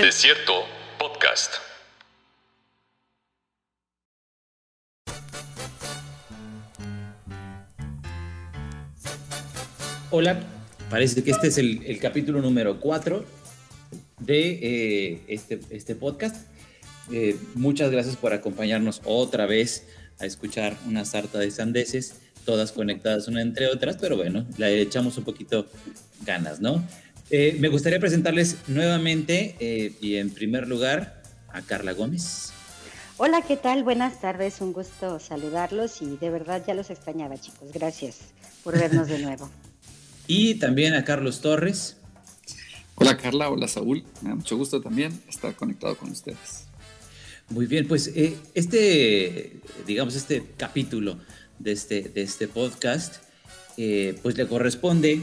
Desierto Podcast. Hola, parece que este es el, capítulo número 4 de eh, este, este, podcast. Eh, muchas gracias por acompañarnos otra vez a escuchar una sarta de sandeces, todas conectadas una entre otras, pero bueno, le echamos un poquito ganas, ¿no? Eh, me gustaría presentarles nuevamente y en primer lugar a Carla Gómez. Hola, ¿qué tal? Buenas tardes, un gusto saludarlos y de verdad ya los extrañaba, chicos. Gracias por vernos de nuevo. y también a Carlos Torres. Hola Carla, hola Saúl, me da mucho gusto también estar conectado con ustedes. Muy bien, pues eh, este, digamos, este capítulo de este, de este podcast, eh, pues le corresponde,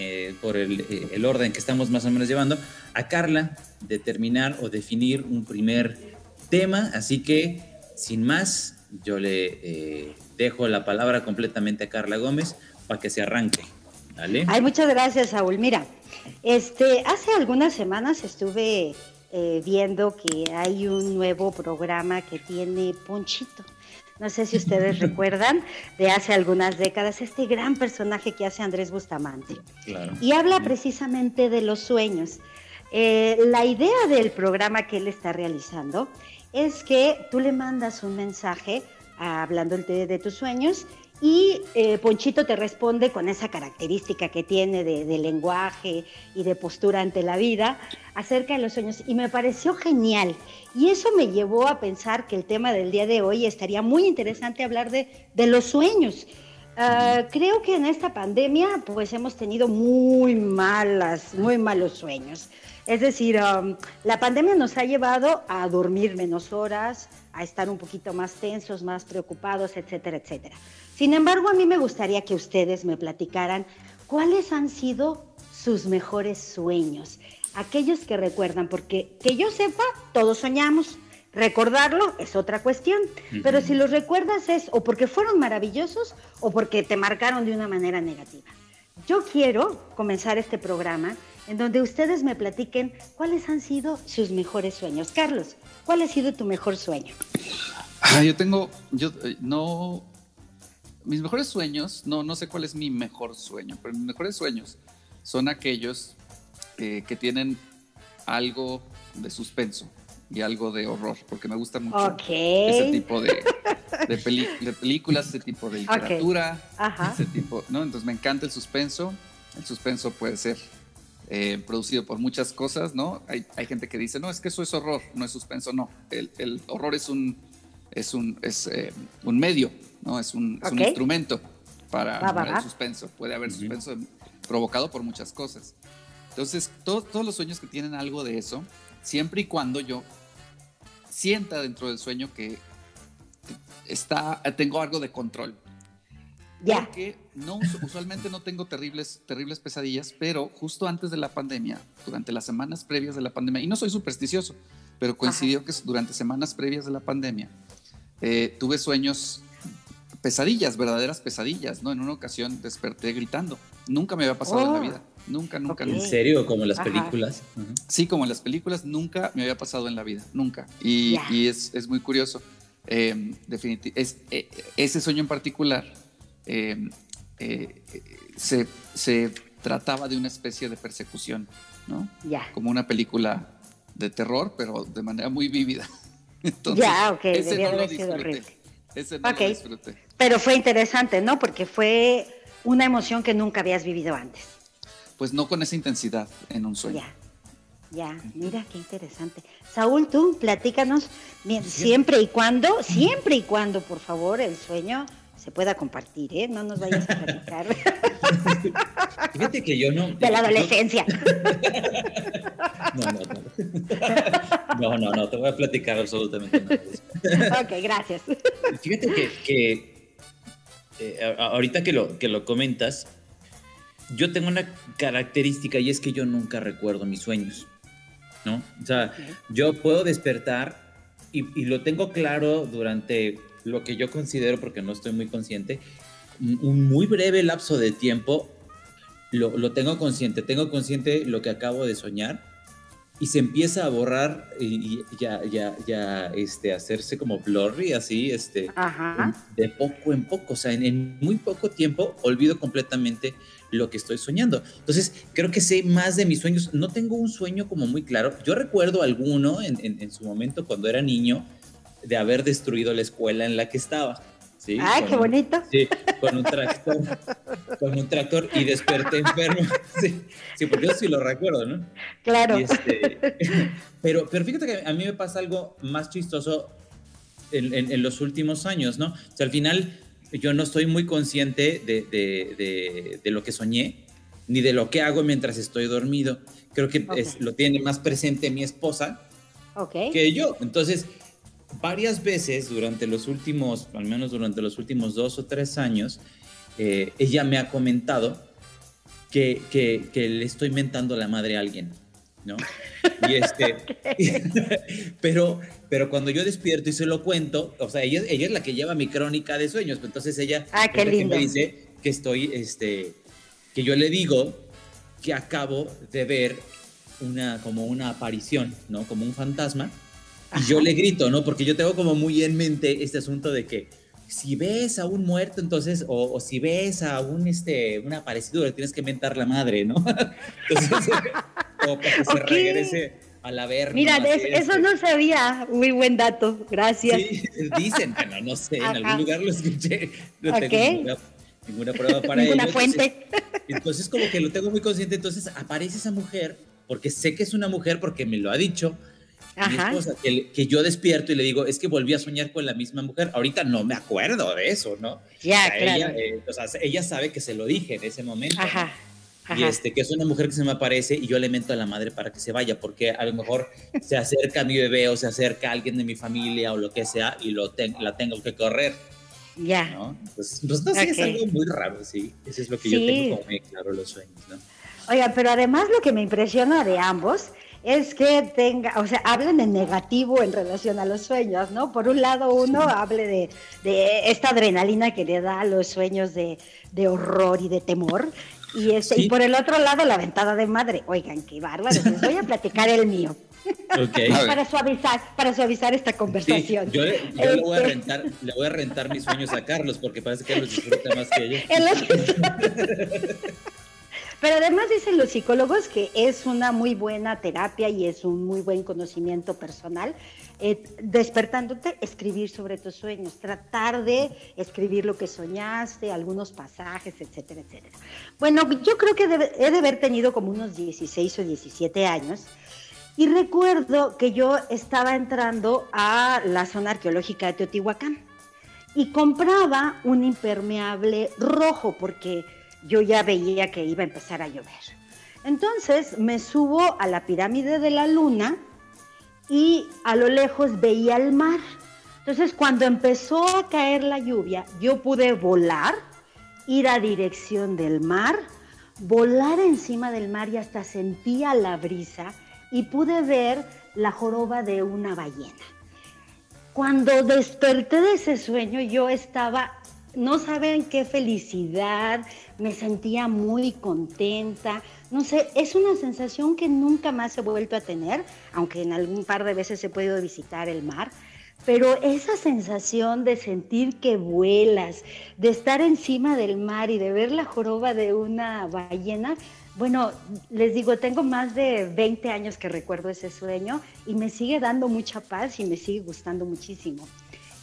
eh, por el, el, orden que estamos más o menos llevando, a Carla determinar o definir un primer tema, así que sin más, yo le dejo la palabra completamente a Carla Gómez para que se arranque. Ay, muchas gracias, Saúl. Mira, este, hace algunas semanas estuve eh, viendo que hay un nuevo programa que tiene Ponchito. No sé si ustedes recuerdan de hace algunas décadas este gran personaje que hace Andrés Bustamante. Y habla precisamente de los sueños. Eh, la idea del programa que él está realizando es que tú le mandas un mensaje hablando de tus sueños y eh, Ponchito te responde con esa característica que tiene de, lenguaje y de postura ante la vida acerca de los sueños. Y me pareció genial. Y eso me llevó a pensar que el tema del día de hoy estaría muy interesante hablar de, los sueños. Ah, creo que en esta pandemia pues hemos tenido muy malas, muy malos sueños. Es decir, um, la pandemia nos ha llevado a dormir menos horas, a estar un poquito más tensos, más preocupados, etcétera, etcétera. Sin embargo, a mí me gustaría que ustedes me platicaran cuáles han sido sus mejores sueños, aquellos que recuerdan, porque que yo sepa, todos soñamos. Recordarlo es otra cuestión, pero si los recuerdas es o porque fueron maravillosos o porque te marcaron de una manera negativa. Yo quiero comenzar este programa en donde ustedes me platiquen cuáles han sido sus mejores sueños. Carlos, ¿cuál ha sido tu mejor sueño? Ah, yo tengo, yo eh, no, mis mejores sueños, no, no sé cuál es mi mejor sueño, pero mis mejores sueños son aquellos eh, que tienen algo de suspenso y algo de horror, porque me gusta mucho ese tipo de, películas, ese tipo de literatura, ese tipo, ¿no? Entonces me encanta el suspenso. El suspenso puede ser eh, producido por muchas cosas, ¿no? Hay, gente que dice, no, es que eso es horror, no es suspenso, no. El, horror es un, es un, es, eh, un medio ¿no? Es un, instrumento para, el suspenso. Puede haber suspenso provocado por muchas cosas. Entonces, todos los sueños que tienen algo de eso, siempre y cuando yo sienta dentro del sueño que está, tengo algo de control. Ya. Porque no, usualmente no tengo terribles, terribles pesadillas, pero justo antes de la pandemia, durante las semanas previas de la pandemia, y no soy supersticioso, pero coincidió que durante semanas previas de la pandemia, eh, tuve sueños pesadillas, verdaderas pesadillas, ¿no? En una ocasión desperté gritando. Nunca me había pasado en la oh. vida. Nunca, nunca, ¿En serio? ¿Como en las películas? Sí, como en las películas, nunca me había pasado en la vida. Nunca. Y, es, muy curioso. Eh, es, eh, ese sueño en particular em, eh, se, se, trataba de una especie de persecución, ¿no? Ya. Como una película de terror, pero de manera muy vívida. Entonces, ya, ok, ese no lo disfruté. Ese no lo disfruté. Pero fue interesante, ¿no? Porque fue una emoción que nunca habías vivido antes. Pues no con esa intensidad en un sueño. Ya, ya, mira qué interesante. Saúl, tú platícanos siempre y cuando, siempre y cuando, por favor, el sueño se pueda compartir, ¿eh? No nos vayas a platicar. Fíjate que yo no. De la adolescencia. No, no, no. No, no, no, te voy a platicar absolutamente nada. Ok, gracias. Fíjate que eh, ahorita que lo, que lo comentas, yo tengo una característica y es que yo nunca recuerdo mis sueños, ¿no? O sea, yo puedo despertar y, lo tengo claro durante lo que yo considero, porque no estoy muy consciente, un muy breve lapso de tiempo, lo, lo tengo consciente, tengo consciente lo que acabo de soñar y se empieza a borrar y ya, ya, ya, este, hacerse como blurry, así, este, de poco en poco, o sea, en, muy poco tiempo olvido completamente lo que estoy soñando. Entonces, creo que sé más de mis sueños. No tengo un sueño como muy claro. Yo recuerdo alguno en, en su momento cuando era niño de haber destruido la escuela en la que estaba. Sí, ¡Ay, qué bonito! Sí, con un tractor, con un tractor y desperté enfermo. Sí, sí, porque yo sí lo recuerdo, ¿no? Claro. Este, pero, pero fíjate que a mí me pasa algo más chistoso en, en, los últimos años, ¿no? O sea, al final yo no estoy muy consciente de, de, de, lo que soñé, ni de lo que hago mientras estoy dormido. Creo que es, lo tiene más presente mi esposa okay. que yo. Entonces, varias veces durante los últimos, al menos durante los últimos dos o tres años, eh, ella me ha comentado que, que, le estoy mentando la madre a alguien, ¿no? Y este, pero, pero cuando yo despierto y se lo cuento, o sea, ella, ella es la que lleva mi crónica de sueños, entonces ella ah, qué lindo. me dice que estoy, este, que yo le digo que acabo de ver una, como una aparición, ¿no? Como un fantasma y yo le grito, ¿no? Porque yo tengo como muy en mente este asunto de que si ves a un muerto, entonces, o, si ves a un, este, un aparecido, le tienes que mentar la madre, ¿no? Entonces, o para que se regrese a la verga. Mira, eso no sabía. Muy buen dato, gracias. Sí, dicen, bueno, no sé, en algún lugar lo escuché. No tengo ninguna, prueba para ello. Ninguna fuente. Entonces, entonces, como que lo tengo muy consciente, entonces aparece esa mujer, porque sé que es una mujer, porque me lo ha dicho, mi esposa, que, yo despierto y le digo, es que volví a soñar con la misma mujer. Ahorita no me acuerdo de eso, ¿no? Ya, claro. Ella, eh, o sea, ella sabe que se lo dije en ese momento. Ajá. Y este, que es una mujer que se me aparece y yo le mento a la madre para que se vaya, porque a lo mejor se acerca a mi bebé o se acerca a alguien de mi familia o lo que sea y lo la tengo que correr. Ya. ¿no? Entonces, pues, no sé, es algo muy raro, sí. Eso es lo que yo tengo como muy claro los sueños, ¿no? Oiga, pero además lo que me impresiona de ambos es que tenga, o sea, hablen en negativo en relación a los sueños, ¿no? Por un lado, uno hable de, de, esta adrenalina que le da a los sueños de, de horror y de temor. Y, este, y por el otro lado, la ventada de madre. Oigan, qué bárbaro, les voy a platicar el mío. Okay. para suavizar, para suavizar esta conversación. yo, le, voy a este rentar, le voy a rentar mis sueños a Carlos, porque parece que los disfruta más que yo. Pero además dicen los psicólogos que es una muy buena terapia y es un muy buen conocimiento personal, eh, despertándote, escribir sobre tus sueños, tratar de escribir lo que soñaste, algunos pasajes, etcétera, etcétera. Bueno, yo creo que he de haber tenido como unos 16 o 17 años. Y recuerdo que yo estaba entrando a la zona arqueológica de Teotihuacán y compraba un impermeable rojo porque yo ya veía que iba a empezar a llover. Entonces me subo a la pirámide de la luna y a lo lejos veía el mar. Entonces cuando empezó a caer la lluvia, yo pude volar, ir a dirección del mar, volar encima del mar y hasta sentía la brisa y pude ver la joroba de una ballena. Cuando desperté de ese sueño, yo estaba no saben qué felicidad, me sentía muy contenta, no sé, es una sensación que nunca más he vuelto a tener, aunque en algún par de veces he podido visitar el mar, pero esa sensación de sentir que vuelas, de estar encima del mar y de ver la joroba de una ballena, bueno, les digo, tengo más de 20 años que recuerdo ese sueño y me sigue dando mucha paz y me sigue gustando muchísimo.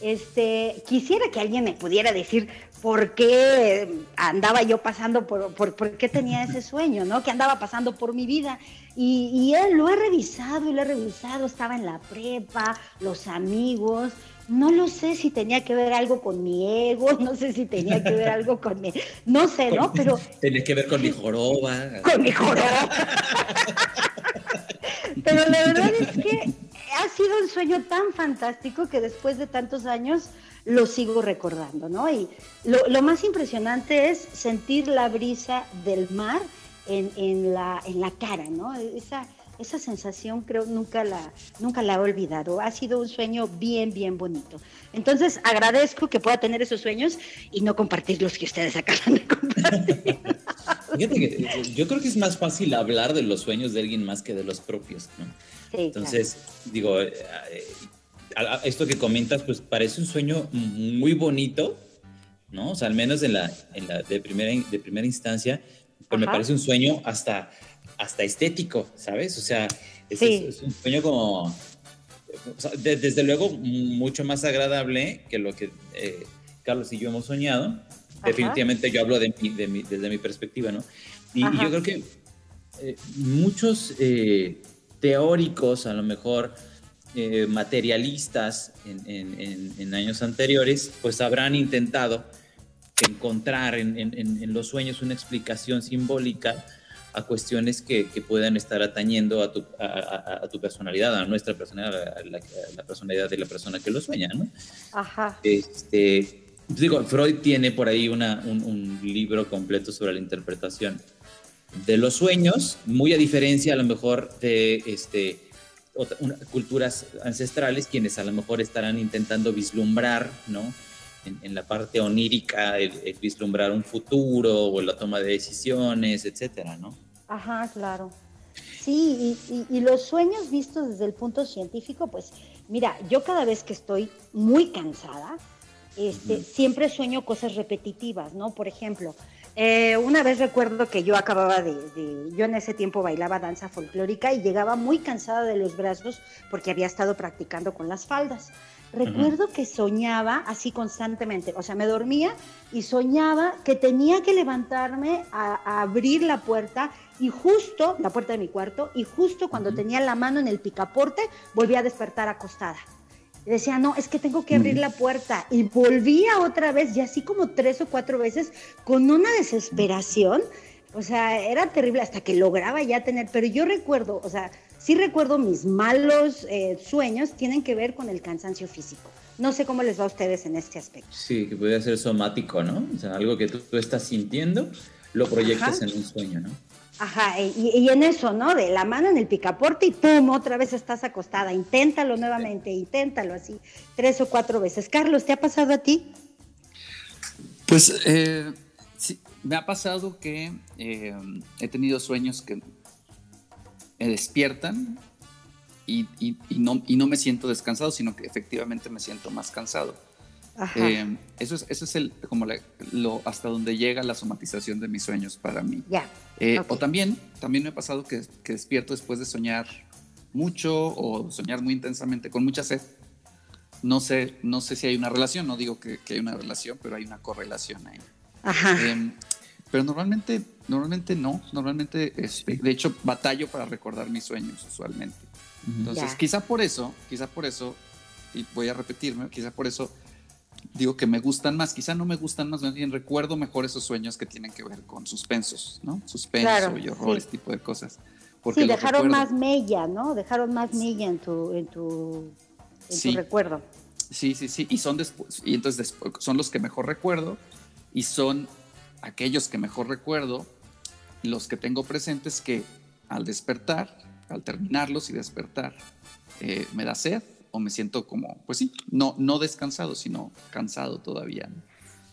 Este, quisiera que alguien me pudiera decir por qué andaba yo pasando por, por, qué tenía ese sueño, ¿no? Que andaba pasando por mi vida. Y, él lo he revisado y lo he revisado, estaba en la prepa, los amigos. No lo sé si tenía que ver algo con mi ego, no sé si tenía que ver algo con mi. No sé, ¿no? Pero. Tenía que ver con mi joroba. Con mi joroba. Pero la verdad es que ha sido un sueño tan fantástico que después de tantos años lo sigo recordando, ¿no? Y lo, más impresionante es sentir la brisa del mar en, la, en la cara, ¿no? Esa, esa sensación creo nunca la, nunca la he olvidado. Ha sido un sueño bien, bien bonito. Entonces agradezco que pueda tener esos sueños y no compartir los que ustedes acaban de compartir. Fíjate que yo creo que es más fácil hablar de los sueños de alguien más que de los propios, ¿no? Entonces, digo, eh, esto que comentas, pues parece un sueño muy bonito, ¿no? O sea, al menos en la, en la de, primera, de primera instancia, pues me parece un sueño hasta, hasta estético, ¿sabes? O sea, es, un sueño como, desde luego, mucho más agradable que lo que eh, Carlos y yo hemos soñado. Definitivamente yo hablo de, desde mi perspectiva, ¿no? Y, yo creo que eh, muchos eh, teóricos, a lo mejor materialistas en, en, años anteriores, pues habrán intentado encontrar en, los sueños una explicación simbólica a cuestiones que, puedan estar atañendo a tu, a, tu, personalidad, a nuestra personalidad, a la, personalidad de la persona que lo sueña, ¿no? Ajá. Este, digo, Freud tiene por ahí una, un, libro completo sobre la interpretación de los sueños, muy a diferencia a lo mejor de este, culturas ancestrales, quienes a lo mejor estarán intentando vislumbrar, ¿no? en, la parte onírica, el, vislumbrar un futuro o la toma de decisiones, etcétera, ¿no? Ajá, claro. Sí, y, los sueños vistos desde el punto científico, pues mira, yo cada vez que estoy muy cansada, este, siempre sueño cosas repetitivas, ¿no? Por ejemplo, eh, una vez recuerdo que yo acababa de, de, yo en ese tiempo bailaba danza folclórica y llegaba muy cansada de los brazos porque había estado practicando con las faldas. Recuerdo que soñaba así constantemente, o sea, me dormía y soñaba que tenía que levantarme a, abrir la puerta y justo, la puerta de mi cuarto, y justo cuando tenía la mano en el picaporte, volví a despertar acostada. Y decía, no, es que tengo que abrir la puerta. Y volvía otra vez, y así como tres o cuatro veces, con una desesperación. O sea, era terrible hasta que lograba ya tener, pero yo recuerdo, o sea, sí recuerdo mis malos eh, sueños tienen que ver con el cansancio físico. No sé cómo les va a ustedes en este aspecto. Sí, que puede ser somático, ¿no? O sea, algo que tú, estás sintiendo, lo proyectas en un sueño, ¿no? Ajá, y, en eso, ¿no? De la mano en el picaporte y ¡pum! Otra vez estás acostada. Inténtalo nuevamente, inténtalo así, tres o cuatro veces. Carlos, ¿te ha pasado a ti? Pues eh, sí, me ha pasado que eh, he tenido sueños que me despiertan y, no, y no me siento descansado, sino que efectivamente me siento más cansado. Eh, eso es, eso es el, como lo, hasta donde llega la somatización de mis sueños para mí. Eh, o también, también me ha pasado que, que, despierto después de soñar mucho o soñar muy intensamente con mucha sed. No sé, no sé si hay una relación, no digo que, que hay una relación, pero hay una correlación ahí. Ajá. Em, pero normalmente, normalmente no. Normalmente, este, de hecho, batallo para recordar mis sueños usualmente. Entonces, quizá por eso, quizá por eso, y voy a repetirme, quizá por eso digo que me gustan más, quizá no me gustan más, más bien recuerdo mejor esos sueños que tienen que ver con suspensos, ¿no? Suspenso y horror, ese tipo de cosas. Porque sí, dejaron más mella, ¿no? Dejaron más mella en tu, en tu, en tu recuerdo. Sí, sí, sí, y son después, y entonces son los que mejor recuerdo y son aquellos que mejor recuerdo, los que tengo presentes que al despertar, al terminarlos y despertar, eh, me da sed o me siento como, pues sí, no, no descansado, sino cansado todavía.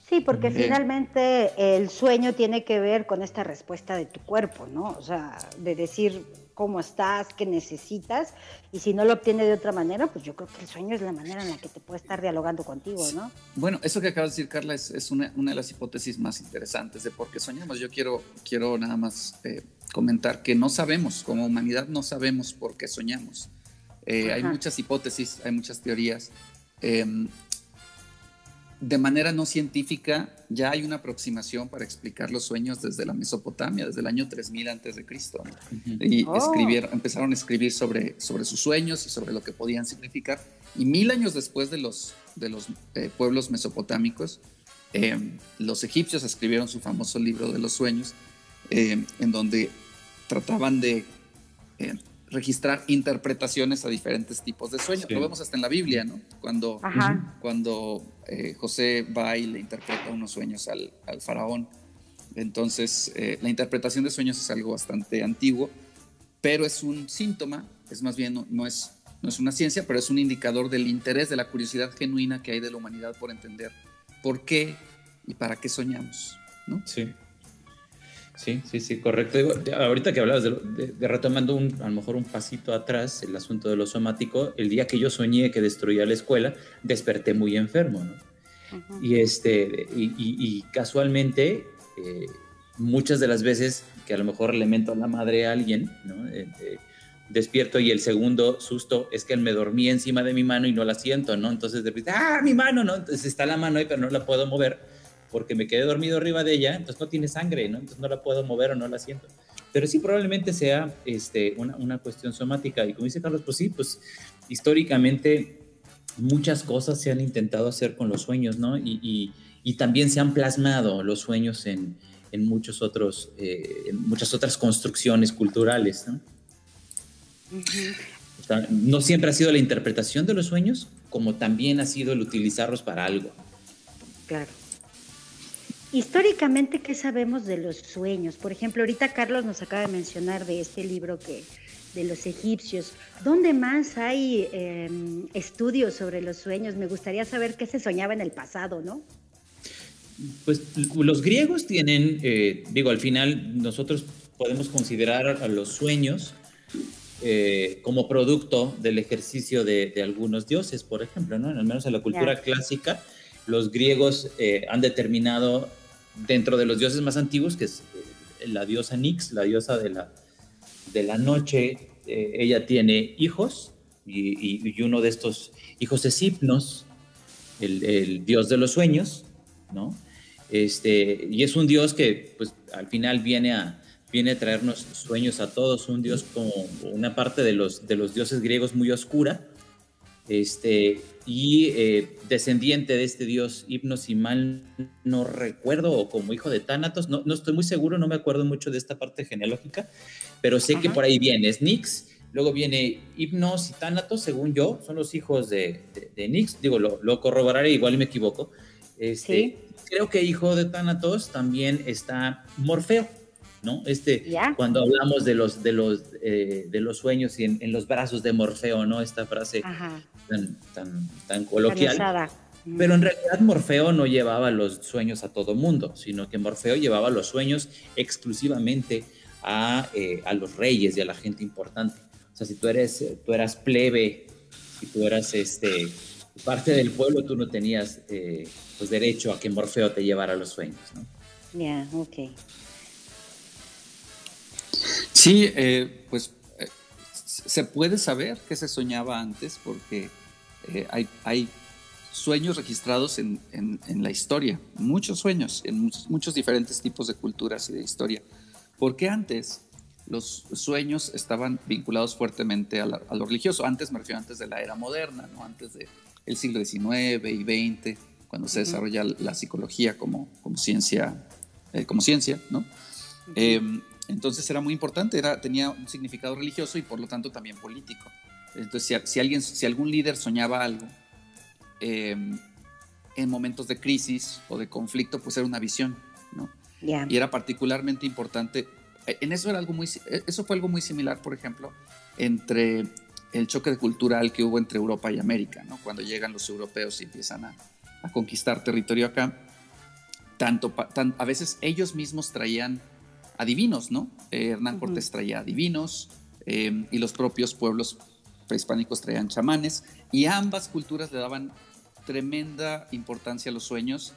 Sí, porque eh, finalmente el sueño tiene que ver con esta respuesta de tu cuerpo, ¿no? O sea, de decir, cómo estás, qué necesitas, y si no lo obtiene de otra manera, pues yo creo que el sueño es la manera en la que te puede estar dialogando contigo, ¿no? Bueno, eso que acabas de decir, Carla, es, una, de las hipótesis más interesantes de por qué soñamos. Yo quiero, quiero nada más eh, comentar que no sabemos, como humanidad no sabemos por qué soñamos. Eh, hay muchas hipótesis, hay muchas teorías. Em, de manera no científica, ya hay una aproximación para explicar los sueños desde la Mesopotamia, desde el año 3000 antes de Cristo. Y oh. escribieron, empezaron a escribir sobre, sobre sus sueños y sobre lo que podían significar. Y mil años después de los, de los eh, pueblos mesopotámicos, em, los egipcios escribieron su famoso libro de los sueños, em, en donde trataban de registrar interpretaciones a diferentes tipos de sueños. Lo vemos hasta en la Biblia, ¿no? Cuando, cuando eh, José va y le interpreta unos sueños al, faraón. Entonces, eh, la interpretación de sueños es algo bastante antiguo, pero es un síntoma, es más bien, no, es, no es una ciencia, pero es un indicador del interés, de la curiosidad genuina que hay de la humanidad por entender por qué y para qué soñamos, ¿no? Sí. Sí, sí, sí, correcto. ahorita que hablabas de, retomando un, a lo mejor un pasito atrás, el asunto de lo somático, el día que yo soñé que destruía la escuela, desperté muy enfermo, ¿no? Y, este, y, casualmente, eh, muchas de las veces que a lo mejor le mento a la madre a alguien, ¿no? Eh, eh, despierto y el segundo susto es que él me dormía encima de mi mano y no la siento, ¿no? Entonces de repente, ¡ah, mi mano! ¿no? Entonces está la mano ahí, pero no la puedo mover porque me quedé dormido arriba de ella, entonces no tiene sangre, ¿no? Entonces no la puedo mover o no la siento. Pero sí probablemente sea este, una, una cuestión somática. Y como dice Carlos, pues sí, pues históricamente muchas cosas se han intentado hacer con los sueños, ¿no? Y, y, y también se han plasmado los sueños en, en muchos otros, eh, en muchas otras construcciones culturales, ¿no? no siempre ha sido la interpretación de los sueños, como también ha sido el utilizarlos para algo. Claro. Históricamente, ¿qué sabemos de los sueños? Por ejemplo, ahorita Carlos nos acaba de mencionar de este libro que de los egipcios. ¿Dónde más hay em, estudios sobre los sueños? Me gustaría saber qué se soñaba en el pasado, ¿no? Pues los griegos tienen, eh, digo, al final nosotros podemos considerar a los sueños eh, como producto del ejercicio de, algunos dioses, por ejemplo, ¿no? Al menos en la cultura clásica, los griegos eh, han determinado dentro de los dioses más antiguos, que es eh, la diosa Nix, la diosa de la, de la noche, ella tiene hijos y, uno de estos hijos es Hipnos, el, el, dios de los sueños, ¿no? Este, y es un dios que pues al final viene a, viene a traernos sueños a todos, un dios como una parte de los, de los dioses griegos muy oscura, este, y eh, descendiente de este dios Hipnos, si mal no recuerdo, o como hijo de Tánatos, no, no, estoy muy seguro, no me acuerdo mucho de esta parte genealógica, pero sé que por ahí viene, es Nix, luego viene Hipnos y Tánatos, según yo, son los hijos de, de, Nix, digo, lo, lo, corroboraré, igual y me equivoco. Este, Creo que hijo de Tánatos también está Morfeo ¿no? Este, cuando hablamos de los, de los, eh, de los sueños y en, los brazos de Morfeo, ¿no? Esta frase tan, tan, tan coloquial. Pero en realidad Morfeo no llevaba los sueños a todo mundo, sino que Morfeo llevaba los sueños exclusivamente a, eh, a los reyes y a la gente importante. O sea, si tú eres, tú eras plebe, si tú eras este, parte del pueblo, tú no tenías eh, pues derecho a que Morfeo te llevara los sueños, ¿no? Ya, ok. Sí, eh, pues eh, se puede saber que se soñaba antes porque eh, hay, sueños registrados en, la historia, muchos sueños, en muchos, diferentes tipos de culturas y de historia. Porque antes los sueños estaban vinculados fuertemente a, lo religioso. Antes, me refiero antes de la era moderna, ¿no? antes del siglo XIX y XX, cuando se desarrolla la psicología como, como ciencia, como ciencia, ¿no? Entonces era muy importante, era, tenía un significado religioso y por lo tanto también político. Entonces, si, alguien, si algún líder soñaba algo em, en momentos de crisis o de conflicto, pues era una visión, ¿no? Y era particularmente importante. E, en eso era algo muy, e, eso fue algo muy similar, por ejemplo, entre el choque cultural que hubo entre Europa y América, ¿no? Cuando llegan los europeos y empiezan a, conquistar territorio acá, tanto, a veces ellos mismos traían adivinos, ¿no? Eh, Hernán Cortés traía adivinos eh, y los propios pueblos prehispánicos traían chamanes y ambas culturas le daban tremenda importancia a los sueños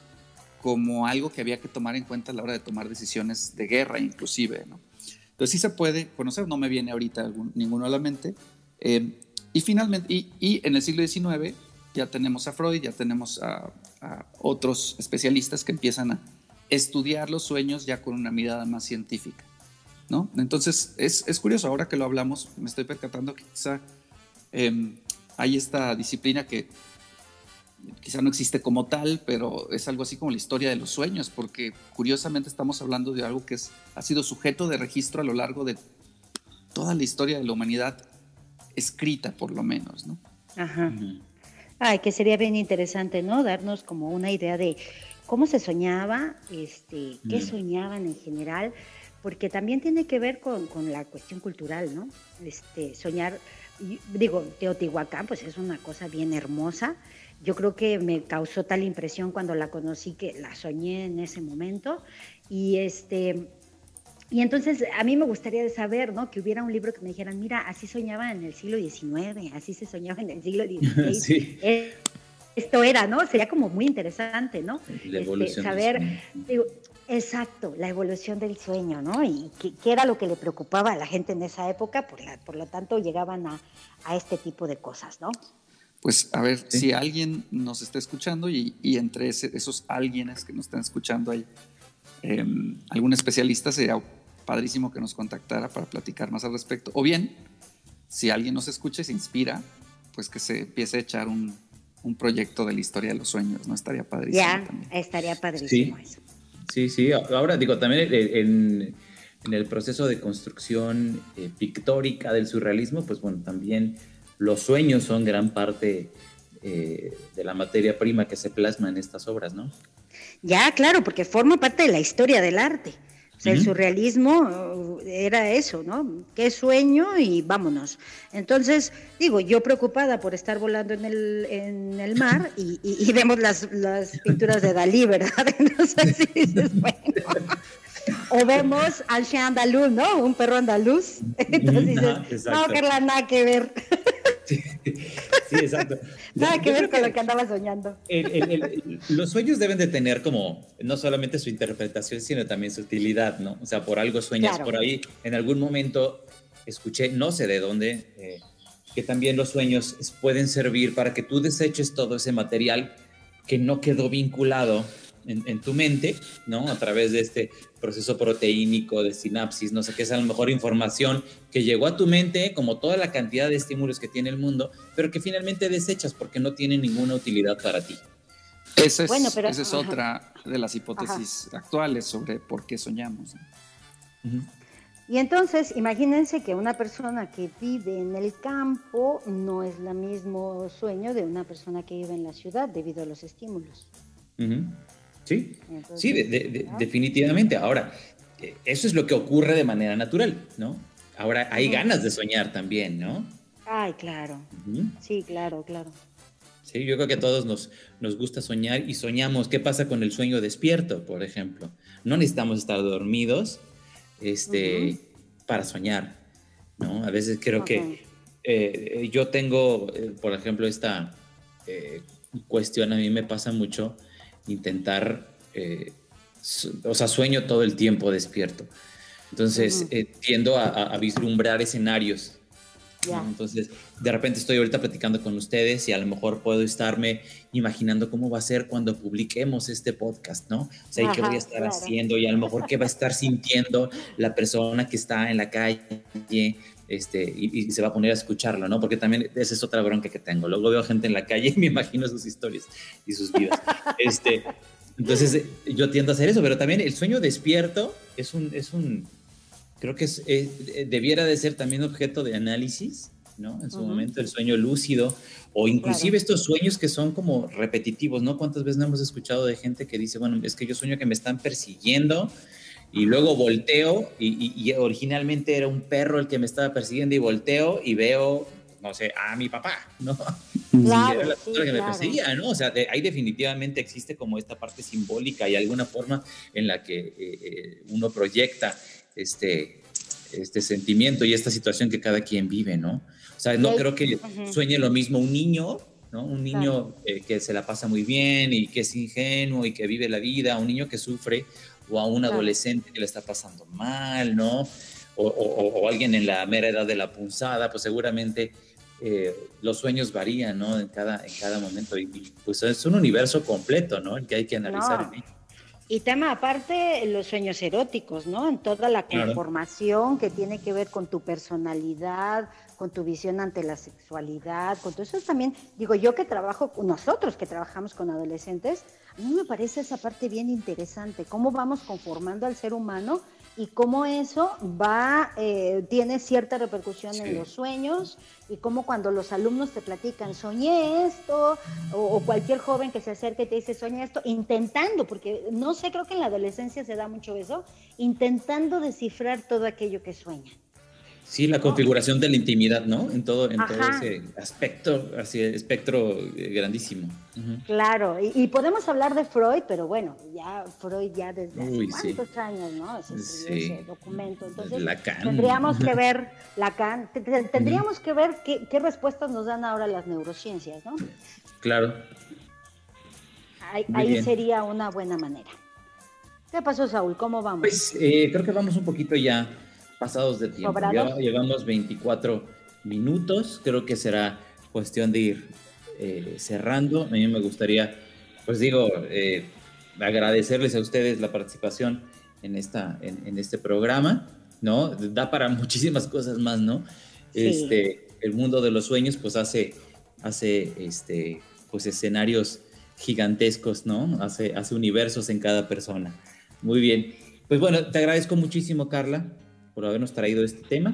como algo que había que tomar en cuenta a la hora de tomar decisiones de guerra inclusive, ¿no? Entonces sí se puede conocer, no me viene ahorita ninguno a la mente. Eh, y finalmente, y, en el siglo XIX ya tenemos a Freud, ya tenemos a otros especialistas que empiezan a, estudiar los sueños ya con una mirada más científica. ¿no? Entonces, es, es curioso, ahora que lo hablamos, me estoy percatando que quizá em, hay esta disciplina que quizá no existe como tal, pero es algo así como la historia de los sueños, porque curiosamente estamos hablando de algo que es, ha sido sujeto de registro a lo largo de toda la historia de la humanidad, escrita por lo menos, ¿no? Ajá. Ay, que sería bien interesante, ¿no? Darnos como una idea de cómo se soñaba, este, qué mm. soñaban en general, porque también tiene que ver con, la cuestión cultural, ¿no? Este, soñar, digo, Teotihuacán, pues es una cosa bien hermosa. Yo creo que me causó tal impresión cuando la conocí que la soñé en ese momento. Y este, y entonces a mí me gustaría saber, ¿no? Que hubiera un libro que me dijeran, mira, así soñaba en el siglo XIX, así se soñaba en el siglo XVI. sí. Esto era, ¿no? Sería como muy interesante, ¿no? La este, evolución saber, digo, exacto, la evolución del sueño, ¿no? Y qué, era lo que le preocupaba a la gente en esa época, por, la, por lo tanto llegaban a, a, este tipo de cosas, ¿no? Pues a ver, si alguien nos está escuchando y, y entre esos alguienes que nos están escuchando hay em, algún especialista, sería padrísimo que nos contactara para platicar más al respecto. O bien, si alguien nos escucha y se inspira, pues que se empiece a echar un, un proyecto de la historia de los sueños, ¿no? Estaría padrísimo. Ya, estaría padrísimo sí. eso. Sí, sí. Ahora digo, también en, en el proceso de construcción eh, pictórica del surrealismo, pues bueno, también los sueños son gran parte eh, de la materia prima que se plasma en estas obras, ¿no? Ya, claro, porque forma parte de la historia del arte. O sea, el surrealismo eh, era eso, ¿no? Qué sueño y vámonos. Entonces, digo, yo preocupada por estar volando en el, en el mar y, vemos las, las, pinturas de Dalí, ¿verdad? Entonces, sí dices, bueno. O vemos al chien andaluz, ¿no? Un perro andaluz. Entonces dices, no, Carla, nada que ver. Sí, exacto. Nada que ver con lo que andaba soñando. los sueños deben de tener como no solamente su interpretación, sino también su utilidad, ¿no? O sea, por algo sueñas por ahí. En algún momento escuché, no sé de dónde, eh, que también los sueños pueden servir para que tú deseches todo ese material que no quedó vinculado en, tu mente, ¿no? A través de este proceso proteínico de sinapsis, no sé qué es a lo mejor información que llegó a tu mente, como toda la cantidad de estímulos que tiene el mundo, pero que finalmente desechas porque no tiene ninguna utilidad para ti. Esa es, esa es otra de las hipótesis actuales sobre por qué soñamos. Y entonces, imagínense que una persona que vive en el campo no es el mismo sueño de una persona que vive en la ciudad debido a los estímulos. Sí, sí, definitivamente. Ahora, eh, eso es lo que ocurre de manera natural, ¿no? Ahora hay ganas de soñar también, ¿no? Ay, claro. Sí, claro, claro. Sí, yo creo que a todos nos, nos gusta soñar y soñamos. ¿Qué pasa con el sueño despierto, por ejemplo? No necesitamos estar dormidos este, para soñar, ¿no? A veces creo que eh, yo tengo, eh, por ejemplo, esta cuestión, a mí me pasa mucho intentar, eh, o sea, sueño todo el tiempo despierto. Entonces, eh, tiendo a, vislumbrar escenarios. Entonces, de repente estoy ahorita platicando con ustedes y a lo mejor puedo estarme imaginando cómo va a ser cuando publiquemos este podcast, ¿no? O sea, qué voy a estar haciendo y a lo mejor qué va a estar sintiendo la persona que está en la calle, este, y, se va a poner a escucharlo, ¿no? Porque también esa es otra bronca que tengo. Luego veo gente en la calle y me imagino sus historias y sus vidas. este, entonces yo tiendo a hacer eso, pero también el sueño despierto es un, es un creo que es, eh, debiera de ser también objeto de análisis, ¿no? En su momento el sueño lúcido o inclusive estos sueños que son como repetitivos, ¿no? ¿Cuántas veces no hemos escuchado de gente que dice, bueno, es que yo sueño que me están persiguiendo y luego volteo y, originalmente era un perro el que me estaba persiguiendo y volteo y veo, no sé, a mi papá, ¿no? Claro, y era la que me perseguía, ¿no? O sea, ahí definitivamente existe como esta parte simbólica y alguna forma en la que eh, eh, uno proyecta este, este sentimiento y esta situación que cada quien vive, ¿no? O sea, no creo que sueñe lo mismo un niño ¿no? Un niño eh, que se la pasa muy bien y que es ingenuo y que vive la vida, un niño que sufre, o a un adolescente que le está pasando mal, ¿no? O, alguien en la mera edad de la punzada, pues seguramente eh, los sueños varían, ¿no? En cada, en cada momento. Y, pues es un universo completo, ¿no? El que hay que analizar en Y tema aparte, los sueños eróticos, ¿no? En toda la conformación que tiene que ver con tu personalidad, con tu visión ante la sexualidad, con todo eso también, digo yo que trabajo, nosotros que trabajamos con adolescentes, a mí me parece esa parte bien interesante, cómo vamos conformando al ser humano y cómo eso va, eh, tiene cierta repercusión en los sueños y cómo cuando los alumnos te platican, soñé esto, o, cualquier joven que se acerque y te dice, soñé esto, intentando, porque no sé, creo que en la adolescencia se da mucho eso, intentando descifrar todo aquello que sueña. Sí, la configuración de la intimidad, ¿no? En todo, en todo ese aspecto, así, espectro eh, grandísimo. Claro, y, podemos hablar de Freud, pero bueno, ya Freud ya desde hace cuántos años, ¿no? Se escribió ese documento. Entonces, tendríamos que ver Lacan, tendríamos que ver qué, qué, respuestas nos dan ahora las neurociencias, ¿no? Claro. Ahí, sería una buena manera. ¿Qué pasó, Saúl? ¿Cómo vamos? Pues eh, creo que vamos un poquito ya pasados de tiempo. Ya llevamos 24 minutos, creo que será cuestión de ir eh, cerrando. A mí me gustaría, pues digo, eh, agradecerles a ustedes la participación en, esta, en, este programa, ¿no? Da para muchísimas cosas más, ¿no? Este, el mundo de los sueños, pues hace, hace este, pues escenarios gigantescos, ¿no? Hace, hace universos en cada persona. Muy bien. Pues bueno, te agradezco muchísimo, Carla, por habernos traído este tema.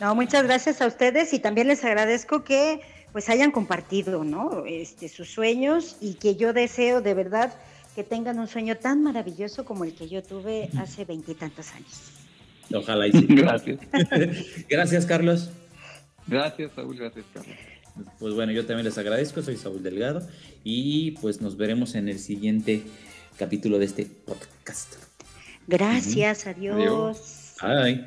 No, muchas gracias a ustedes y también les agradezco que pues hayan compartido, ¿no? Este, sus sueños y que yo deseo de verdad que tengan un sueño tan maravilloso como el que yo tuve hace veintitantos años. Ojalá y sí. Gracias. gracias, Carlos. Gracias, Saúl. Gracias, Carlos. Pues bueno, yo también les agradezco. Soy Saúl Delgado y pues nos veremos en el siguiente capítulo de este podcast. Gracias, adiós. Hi.